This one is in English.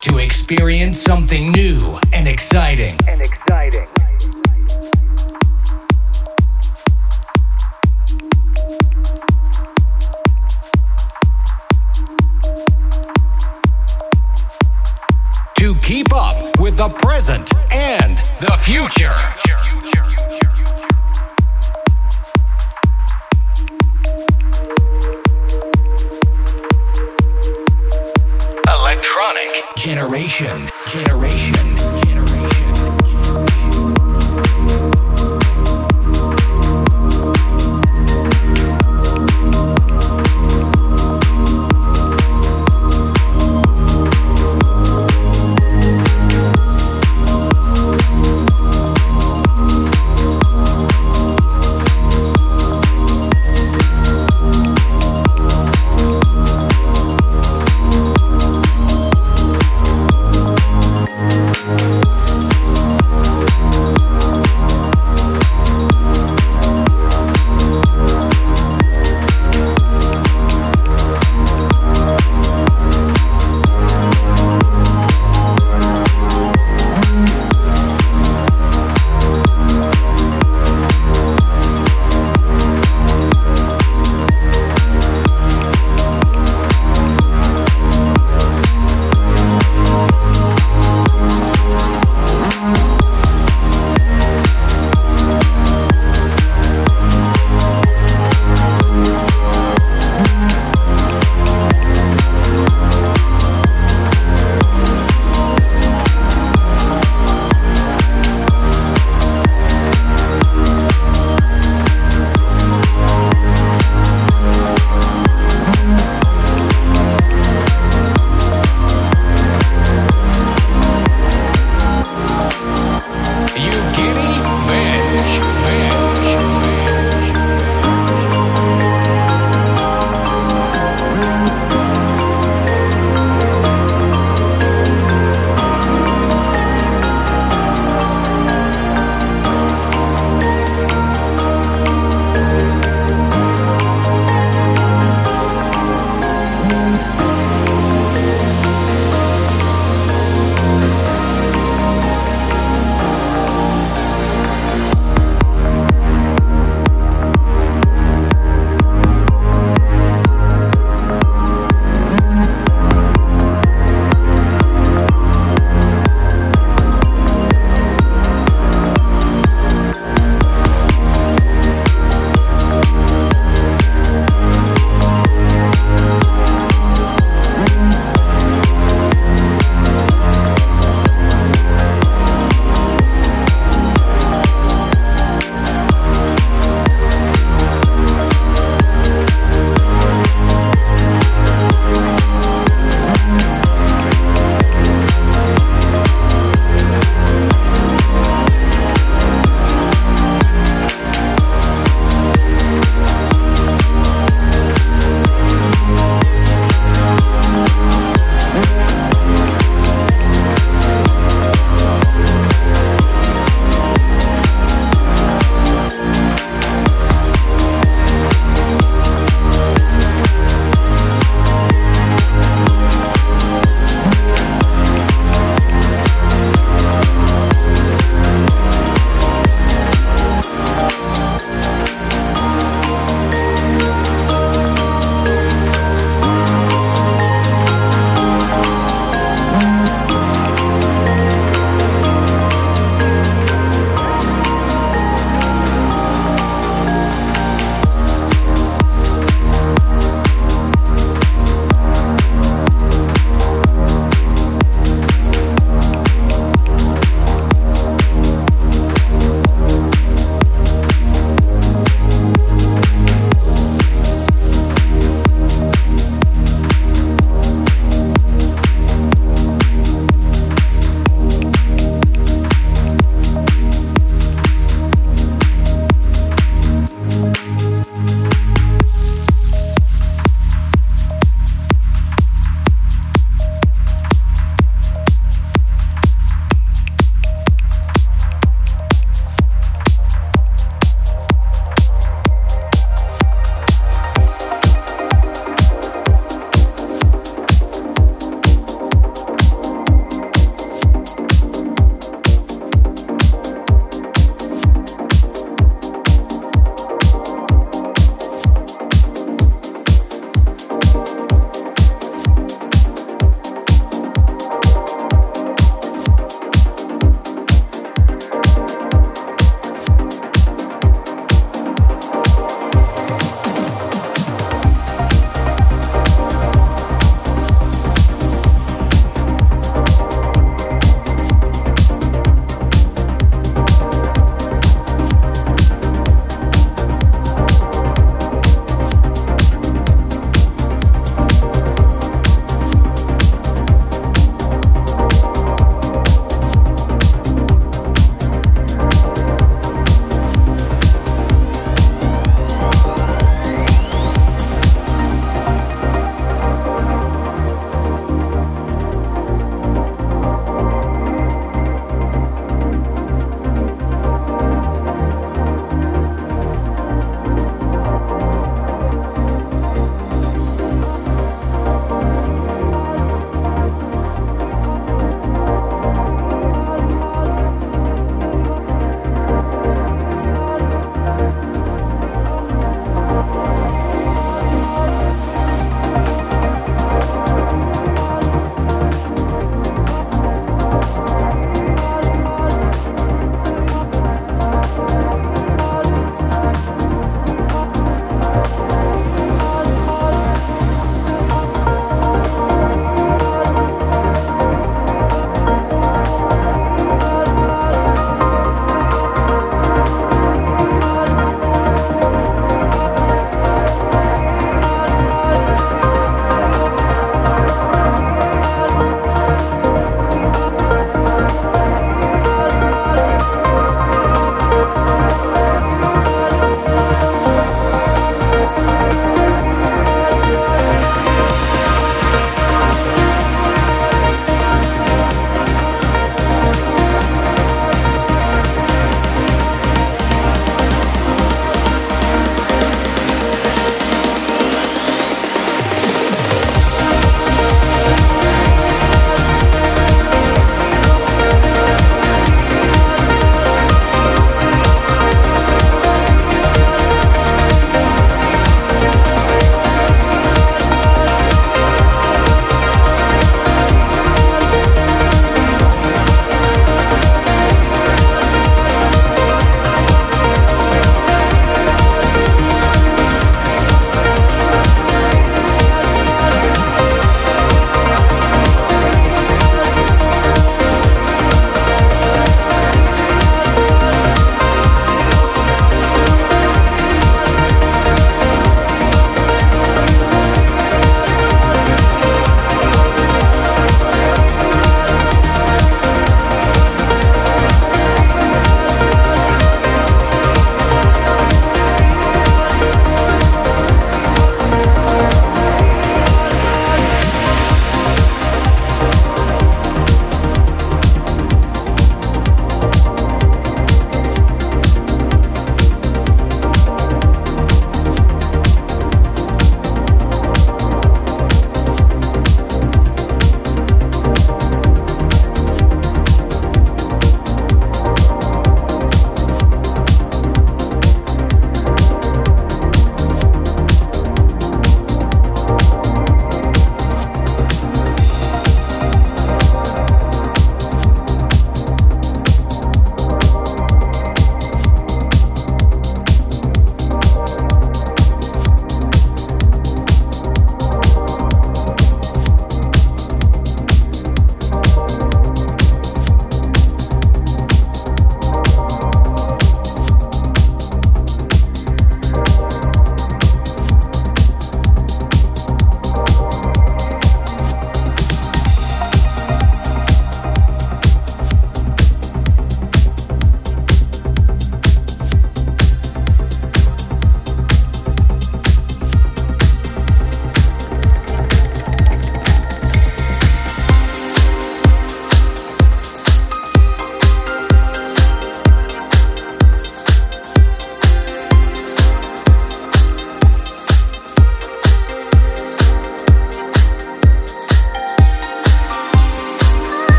to experience something new and exciting. And exciting. To keep up with the present and the future. Generation. Generation.